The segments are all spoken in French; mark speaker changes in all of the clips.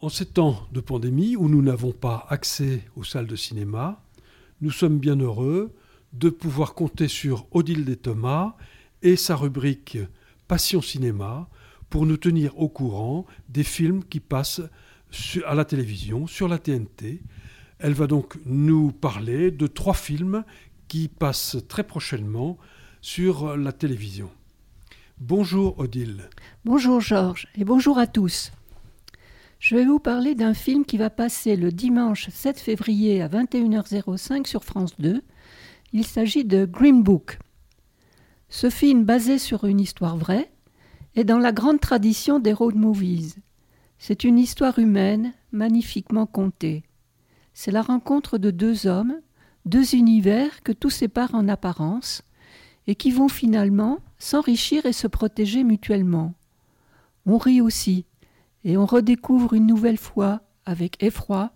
Speaker 1: En ces temps de pandémie où nous n'avons pas accès aux salles de cinéma, nous sommes bien heureux de pouvoir compter sur Odile Thomas et sa rubrique Passion Cinéma pour nous tenir au courant des films qui passent à la télévision, sur la TNT. Elle va donc nous parler de trois films qui passent très prochainement sur la télévision. Bonjour Odile.
Speaker 2: Bonjour Georges et bonjour à tous. Je vais vous parler d'un film qui va passer le dimanche 7 février à 21h05 sur France 2. Il s'agit de Green Book. Ce film, basé sur une histoire vraie, est dans la grande tradition des road movies. C'est une histoire humaine, magnifiquement contée. C'est la rencontre de deux hommes, deux univers que tout sépare en apparence, et qui vont finalement s'enrichir et se protéger mutuellement. On rit aussi, et on redécouvre une nouvelle fois, avec effroi,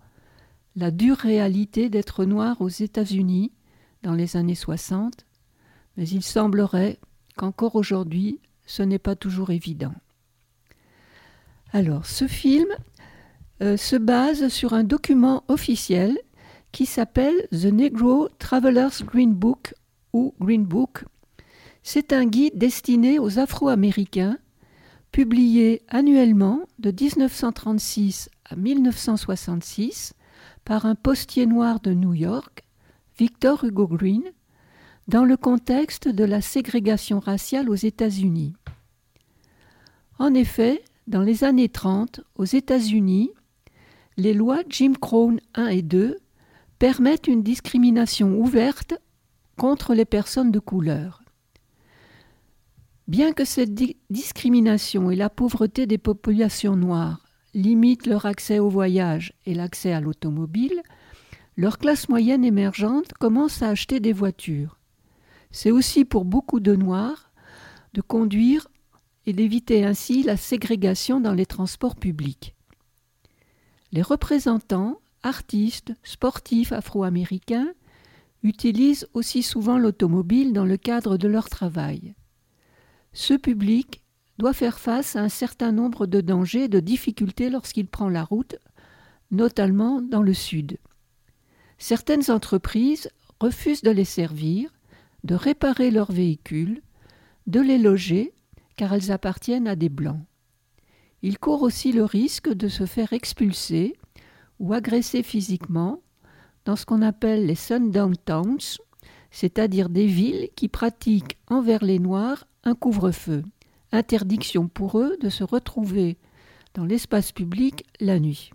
Speaker 2: la dure réalité d'être noir aux États-Unis dans les années 60, mais il semblerait qu'encore aujourd'hui, ce n'est pas toujours évident. Alors, ce film euh, se base sur un document officiel qui s'appelle The Negro Traveler's Green Book ou Green Book. C'est un guide destiné aux Afro-Américains publié annuellement de 1936 à 1966 par un postier noir de New York, Victor Hugo Green, dans le contexte de la ségrégation raciale aux États-Unis. En effet, dans les années 30, aux États-Unis, les lois Jim Crow 1 et 2 permettent une discrimination ouverte contre les personnes de couleur. Bien que cette discrimination et la pauvreté des populations noires limitent leur accès au voyage et l'accès à l'automobile, leur classe moyenne émergente commence à acheter des voitures. C'est aussi pour beaucoup de Noirs de conduire et d'éviter ainsi la ségrégation dans les transports publics. Les représentants, artistes, sportifs afro-américains utilisent aussi souvent l'automobile dans le cadre de leur travail. Ce public doit faire face à un certain nombre de dangers et de difficultés lorsqu'il prend la route, notamment dans le sud. Certaines entreprises refusent de les servir, de réparer leurs véhicules, de les loger, car elles appartiennent à des blancs. Ils courent aussi le risque de se faire expulser ou agresser physiquement dans ce qu'on appelle les sundown towns, c'est-à-dire des villes qui pratiquent envers les Noirs un couvre-feu, interdiction pour eux de se retrouver dans l'espace public la nuit.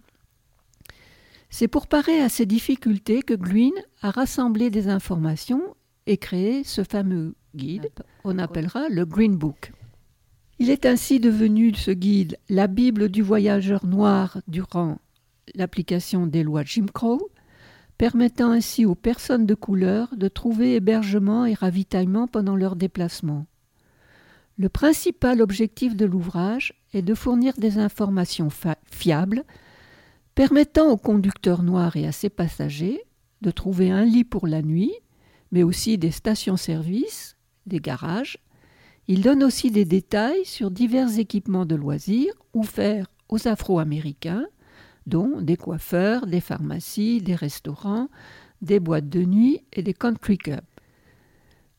Speaker 2: C'est pour parer à ces difficultés que Green a rassemblé des informations et créé ce fameux guide, on appellera le Green Book. Il est ainsi devenu ce guide la Bible du voyageur noir durant l'application des lois Jim Crow, permettant ainsi aux personnes de couleur de trouver hébergement et ravitaillement pendant leur déplacement. Le principal objectif de l'ouvrage est de fournir des informations fiables permettant aux conducteurs noirs et à ses passagers de trouver un lit pour la nuit, mais aussi des stations-service, des garages. Il donne aussi des détails sur divers équipements de loisirs offerts aux Afro-Américains, dont des coiffeurs, des pharmacies, des restaurants, des boîtes de nuit et des country clubs.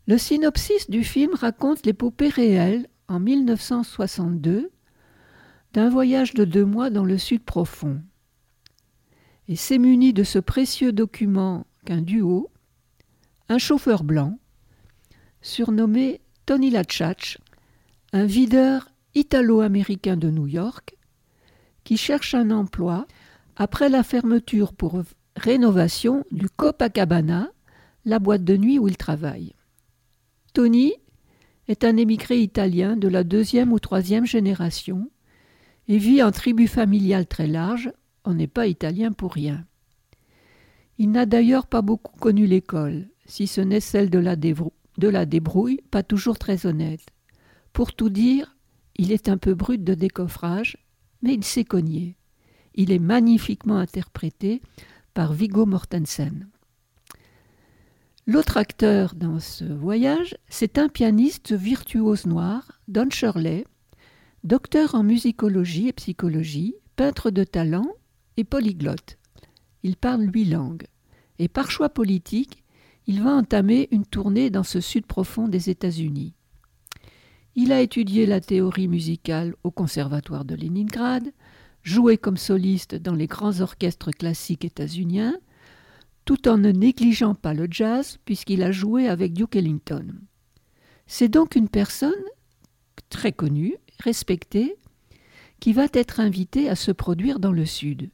Speaker 2: Le synopsis du film raconte l'épopée réelle, en 1962, d'un voyage de deux mois dans le sud profond. Et c'est muni de ce précieux document qu'un duo, un chauffeur blanc, surnommé Tony Lachach, un videur italo-américain de New York, qui cherche un emploi après la fermeture pour rénovation du Copacabana, la boîte de nuit où il travaille. Tony est un émigré italien de la deuxième ou troisième génération et vit en tribu familiale très large, on n'est pas italien pour rien. Il n'a d'ailleurs pas beaucoup connu l'école, si ce n'est celle de la, de la débrouille, pas toujours très honnête. Pour tout dire, il est un peu brut de décoffrage, mais il sait cogner. Il est magnifiquement interprété par Viggo Mortensen. L'autre acteur dans ce voyage, c'est un pianiste virtuose noir, Don Shirley, docteur en musicologie et psychologie, peintre de talent est polyglotte. Il parle huit langues. Et par choix politique, il va entamer une tournée dans ce sud profond des États-Unis. Il a étudié la théorie musicale au Conservatoire de Leningrad, joué comme soliste dans les grands orchestres classiques états-uniens, tout en ne négligeant pas le jazz puisqu'il a joué avec Duke Ellington. C'est donc une personne très connue, respectée, qui va être invitée à se produire dans le Sud.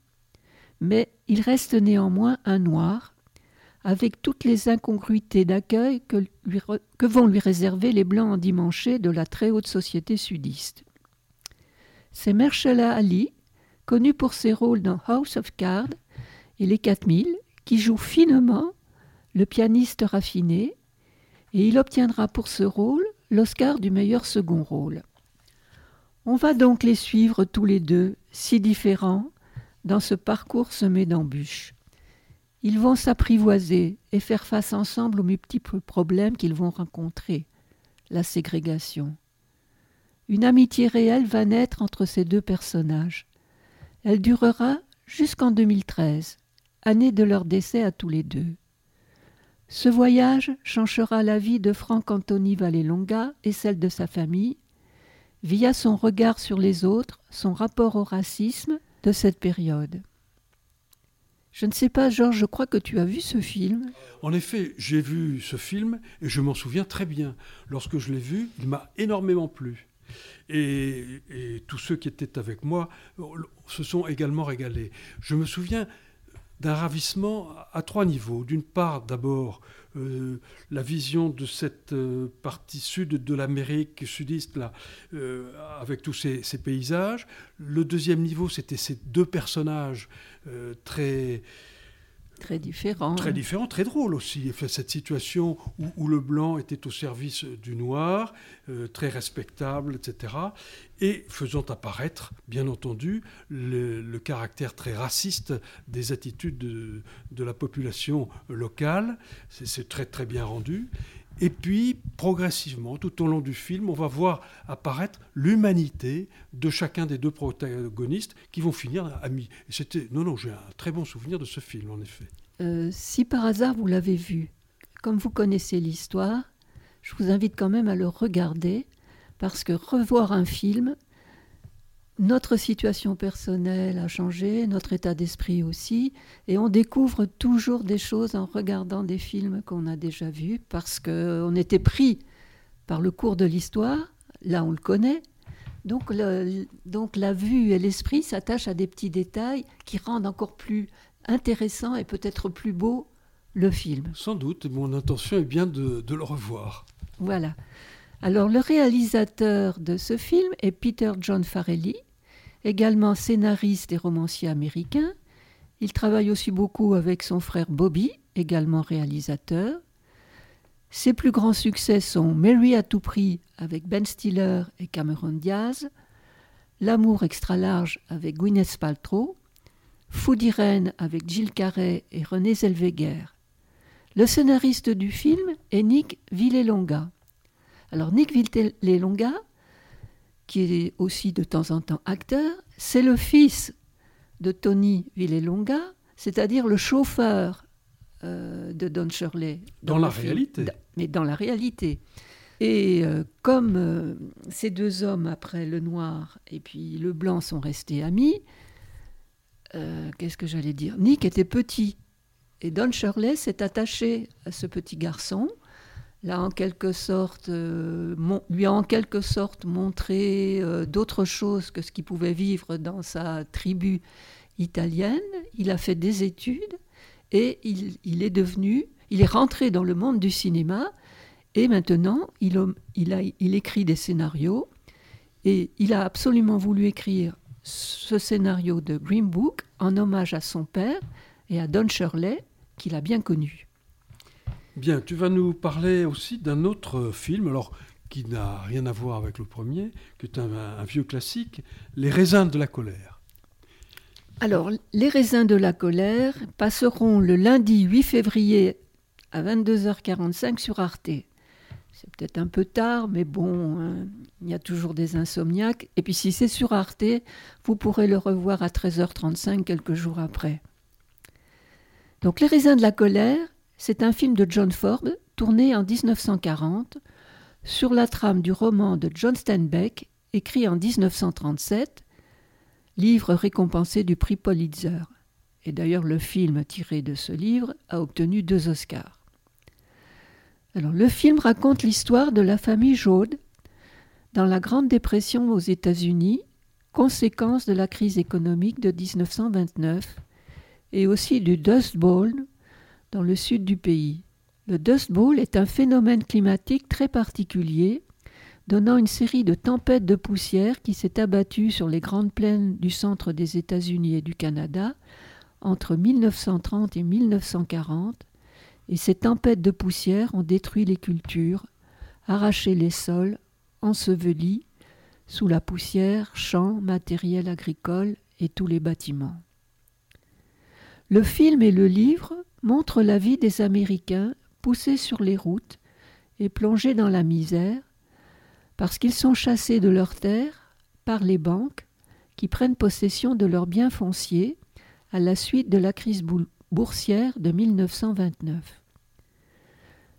Speaker 2: Mais il reste néanmoins un noir, avec toutes les incongruités d'accueil que, vont lui réserver les blancs endimanchés de la très haute société sudiste. C'est Mershela Ali, connu pour ses rôles dans House of Cards et Les 4000, qui joue finement le pianiste raffiné, et il obtiendra pour ce rôle l'Oscar du meilleur second rôle. On va donc les suivre tous les deux, si différents, dans ce parcours semé d'embûches. Ils vont s'apprivoiser et faire face ensemble aux multiples problèmes qu'ils vont rencontrer. La ségrégation. Une amitié réelle va naître entre ces deux personnages. Elle durera jusqu'en 2013, année de leur décès à tous les deux. Ce voyage changera la vie de Franck Anthony Vallelonga et celle de sa famille, via son regard sur les autres, son rapport au racisme de cette période. Je ne sais pas, Georges, je crois que tu as vu ce film.
Speaker 1: En effet, j'ai vu ce film et je m'en souviens très bien. Lorsque je l'ai vu, il m'a énormément plu. Et, et, tous ceux qui étaient avec moi se sont également régalés. Je me souviens d'un ravissement à trois niveaux. D'une part, d'abord, euh, la vision de cette euh, partie sud de l'Amérique sudiste, là, euh, avec tous ces, ces, paysages. Le deuxième niveau, c'était ces deux personnages très
Speaker 2: Très différent.
Speaker 1: Très différent, très drôle aussi. Cette situation où, le blanc était au service du noir, euh, très respectable, etc. Et faisant apparaître, bien entendu, le, caractère très raciste des attitudes de, de la population locale. C'est très très bien rendu. Et puis, progressivement, tout au long du film, on va voir apparaître l'humanité de chacun des deux protagonistes qui vont finir amis. C'était, non, non, j'ai un très bon souvenir de ce film, en effet.
Speaker 2: Euh, si par hasard vous l'avez vu, comme vous connaissez l'histoire, je vous invite quand même à le regarder, parce que revoir un film, notre situation personnelle a changé, notre état d'esprit aussi, et on découvre toujours des choses en regardant des films qu'on a déjà vus, parce qu'on était pris par le cours de l'histoire, là on le connaît, donc, donc la vue et l'esprit s'attachent à des petits détails qui rendent encore plus intéressant et peut-être plus beau le film.
Speaker 1: Sans doute, mon intention est bien de, de le revoir.
Speaker 2: Voilà. Alors le réalisateur de ce film est Peter John Farrelly, également scénariste et romancier américain. Il travaille aussi beaucoup avec son frère Bobby, également réalisateur. Ses plus grands succès sont Mary à tout prix avec Ben Stiller et Cameron Diaz, L'amour extra large avec Gwyneth Paltrow, Fou d'Irène avec Gilles Carré et René Zellweger. Le scénariste du film est Nick Villelonga. Alors Nick Villelonga qui est aussi de temps en temps acteur, c'est le fils de Tony Villelonga, c'est-à-dire le chauffeur euh, de Don Shirley.
Speaker 1: Dans, la réalité.
Speaker 2: Mais dans la réalité. Et euh, comme euh, ces deux hommes, après le noir et puis le blanc, sont restés amis, qu'est-ce que j'allais dire? Nick était petit. Et Don Shirley s'est attaché à ce petit garçon euh, lui a en quelque sorte montré euh, d'autres choses que ce qu'il pouvait vivre dans sa tribu italienne. Il a fait des études et il, est devenu, il est rentré dans le monde du cinéma et maintenant il écrit des scénarios et il a absolument voulu écrire ce scénario de Green Book en hommage à son père et à Don Shirley qu'il a bien connu.
Speaker 1: Bien, tu vas nous parler aussi d'un autre film, alors qui n'a rien à voir avec le premier, qui est un, vieux classique, Les raisins de la colère.
Speaker 2: Alors, Les raisins de la colère passeront le lundi 8 février à 22h45 sur Arte. c'est peut-être un peu tard, mais bon, hein, il y a toujours des insomniaques. Et puis si c'est sur Arte, vous pourrez le revoir à 13h35 quelques jours après. Donc Les raisins de la colère, c'est un film de John Ford tourné en 1940 sur la trame du roman de John Steinbeck écrit en 1937, livre récompensé du prix Pulitzer. Et d'ailleurs le film tiré de ce livre a obtenu deux Oscars le film raconte l'histoire de la famille Jaude dans la Grande Dépression aux États-Unis, conséquence de la crise économique de 1929, et aussi du Dust Bowl dans le sud du pays. Le Dust Bowl est un phénomène climatique très particulier, donnant une série de tempêtes de poussière qui s'est abattue sur les grandes plaines du centre des États-Unis et du Canada entre 1930 et 1940 et ces tempêtes de poussière ont détruit les cultures, arraché les sols, enseveli sous la poussière champs, matériel agricole et tous les bâtiments. Le film et le livre montrent la vie des Américains poussés sur les routes et plongés dans la misère parce qu'ils sont chassés de leurs terres par les banques qui prennent possession de leurs biens fonciers à la suite de la crise boursière de 1929.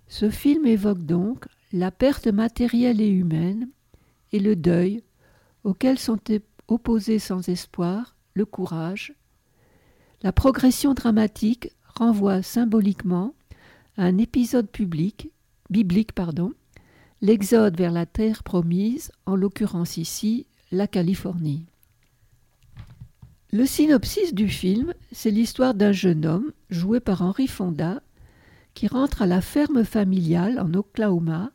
Speaker 2: Ce film évoque donc la perte matérielle et humaine et le deuil auquel sont opposés sans espoir le courage. La progression dramatique renvoie symboliquement à un épisode public, biblique, pardon, l'exode vers la terre promise, en l'occurrence ici la Californie. Le synopsis du film, c'est l'histoire d'un jeune homme, joué par Henry Fonda, qui rentre à la ferme familiale en Oklahoma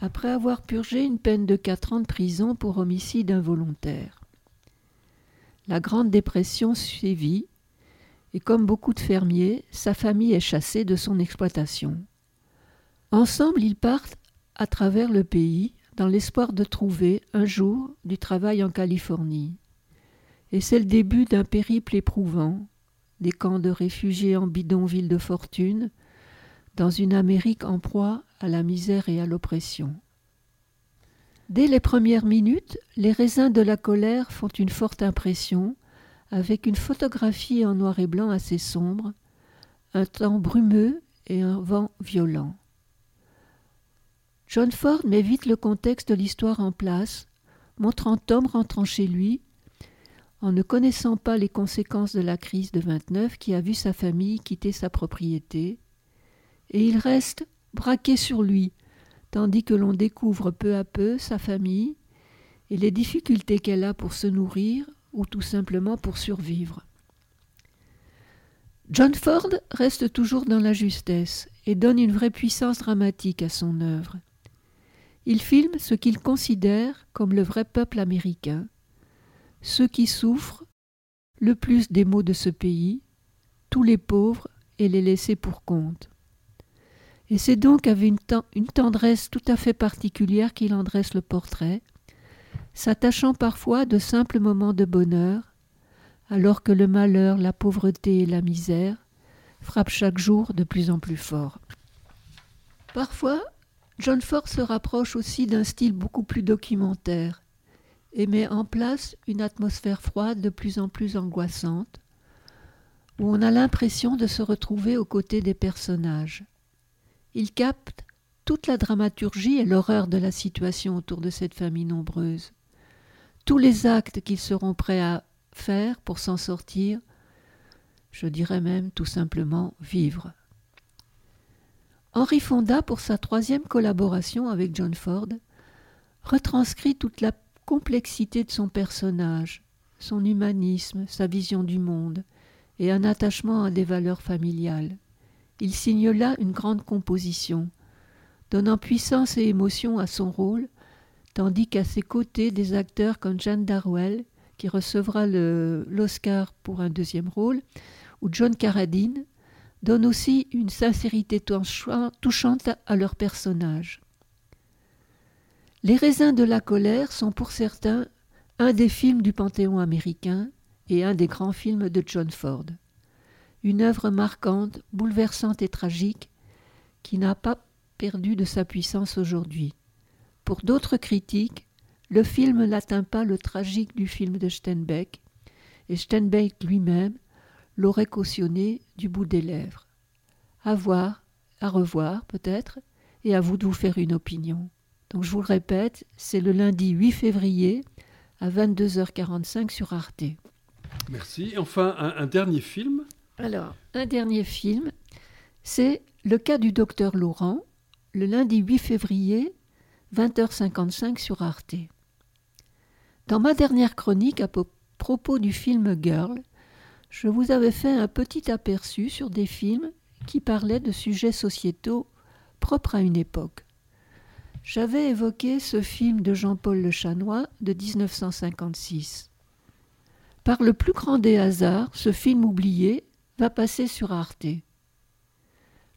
Speaker 2: après avoir purgé une peine de quatre ans de prison pour homicide involontaire. La Grande Dépression suivit, et comme beaucoup de fermiers, sa famille est chassée de son exploitation. Ensemble, ils partent à travers le pays dans l'espoir de trouver un jour du travail en Californie et c'est le début d'un périple éprouvant, des camps de réfugiés en bidonville de fortune, dans une Amérique en proie à la misère et à l'oppression. Dès les premières minutes, les raisins de la colère font une forte impression, avec une photographie en noir et blanc assez sombre, un temps brumeux et un vent violent. John Ford met vite le contexte de l'histoire en place, montrant Tom rentrant chez lui, en ne connaissant pas les conséquences de la crise de 29 qui a vu sa famille quitter sa propriété, et il reste braqué sur lui, tandis que l'on découvre peu à peu sa famille et les difficultés qu'elle a pour se nourrir ou tout simplement pour survivre. John Ford reste toujours dans la justesse et donne une vraie puissance dramatique à son œuvre. Il filme ce qu'il considère comme le vrai peuple américain, ceux qui souffrent le plus des maux de ce pays, tous les pauvres et les laissés pour compte. Et c'est donc avec une, tendresse tout à fait particulière qu'il en dresse le portrait, s'attachant parfois à de simples moments de bonheur, alors que le malheur, la pauvreté et la misère frappent chaque jour de plus en plus fort. Parfois, John Ford se rapproche aussi d'un style beaucoup plus documentaire, et met en place une atmosphère froide de plus en plus angoissante, où on a l'impression de se retrouver aux côtés des personnages. Il capte toute la dramaturgie et l'horreur de la situation autour de cette famille nombreuse, tous les actes qu'ils seront prêts à faire pour s'en sortir, je dirais même tout simplement vivre. Henry Fonda, pour sa troisième collaboration avec John Ford, retranscrit toute la complexité de son personnage, son humanisme, sa vision du monde, et un attachement à des valeurs familiales. Il signe là une grande composition, donnant puissance et émotion à son rôle, tandis qu'à ses côtés des acteurs comme Jeanne Darwell, qui recevra l'Oscar pour un deuxième rôle, ou John Carradine, donnent aussi une sincérité touchante à leur personnage. Les raisins de la colère sont pour certains un des films du Panthéon américain et un des grands films de John Ford. Une œuvre marquante, bouleversante et tragique qui n'a pas perdu de sa puissance aujourd'hui. Pour d'autres critiques, le film n'atteint pas le tragique du film de Steinbeck, et Steinbeck lui-même l'aurait cautionné du bout des lèvres. À voir, à revoir peut-être, et à vous de vous faire une opinion. Donc je vous le répète, c'est le lundi 8 février à 22h45 sur Arte.
Speaker 1: Merci. Enfin, un, dernier film
Speaker 2: Alors, un dernier film, c'est Le cas du docteur Laurent, le lundi 8 février, 20h55 sur Arte. Dans ma dernière chronique à propos du film Girl, je vous avais fait un petit aperçu sur des films qui parlaient de sujets sociétaux propres à une époque. J'avais évoqué ce film de Jean-Paul Le Chanois de 1956. Par le plus grand des hasards, ce film oublié va passer sur Arte.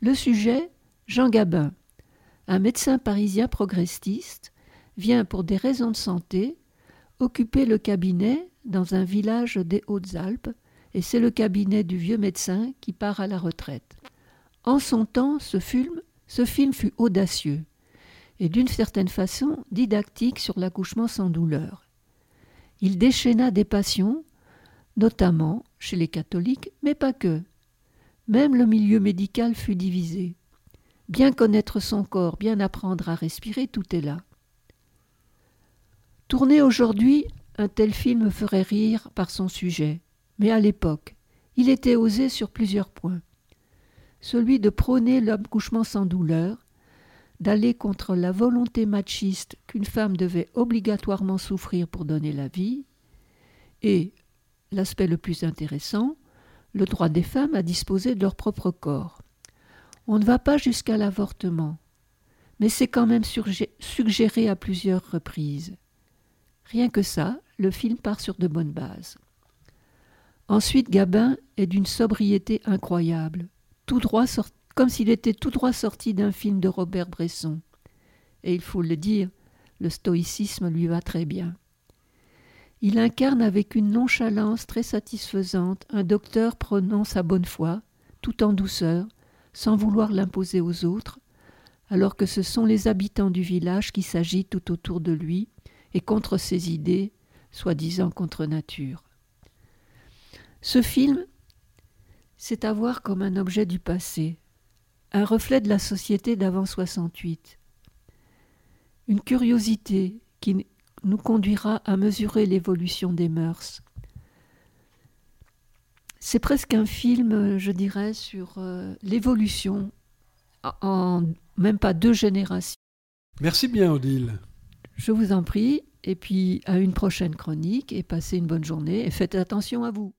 Speaker 2: Le sujet, Jean Gabin, un médecin parisien progressiste, vient pour des raisons de santé occuper le cabinet dans un village des Hautes-Alpes, et c'est le cabinet du vieux médecin qui part à la retraite. En son temps, ce film, ce film fut audacieux et d'une certaine façon didactique sur l'accouchement sans douleur. Il déchaîna des passions, notamment chez les catholiques, mais pas que. Même le milieu médical fut divisé. Bien connaître son corps, bien apprendre à respirer, tout est là. Tourner aujourd'hui, un tel film ferait rire par son sujet, mais à l'époque, il était osé sur plusieurs points. Celui de prôner l'accouchement sans douleur, d'aller contre la volonté machiste qu'une femme devait obligatoirement souffrir pour donner la vie, et, l'aspect le plus intéressant, le droit des femmes à disposer de leur propre corps. On ne va pas jusqu'à l'avortement, mais c'est quand même suggéré à plusieurs reprises. Rien que ça, le film part sur de bonnes bases. Ensuite, Gabin est d'une sobriété incroyable, tout droit comme s'il était tout droit sorti d'un film de Robert Bresson. Et il faut le dire, le stoïcisme lui va très bien. Il incarne avec une nonchalance très satisfaisante un docteur prenant sa bonne foi, tout en douceur, sans vouloir l'imposer aux autres, alors que ce sont les habitants du village qui s'agitent tout autour de lui et contre ses idées, soi-disant contre nature. Ce film, c'est à voir comme un objet du passé, un reflet de la société d'avant 68. Une curiosité qui nous conduira à mesurer l'évolution des mœurs. C'est presque un film, je dirais, sur euh, l'évolution en même pas deux générations.
Speaker 1: Merci bien, Odile.
Speaker 2: Je vous en prie, et puis à une prochaine chronique, et passez une bonne journée, et faites attention à vous.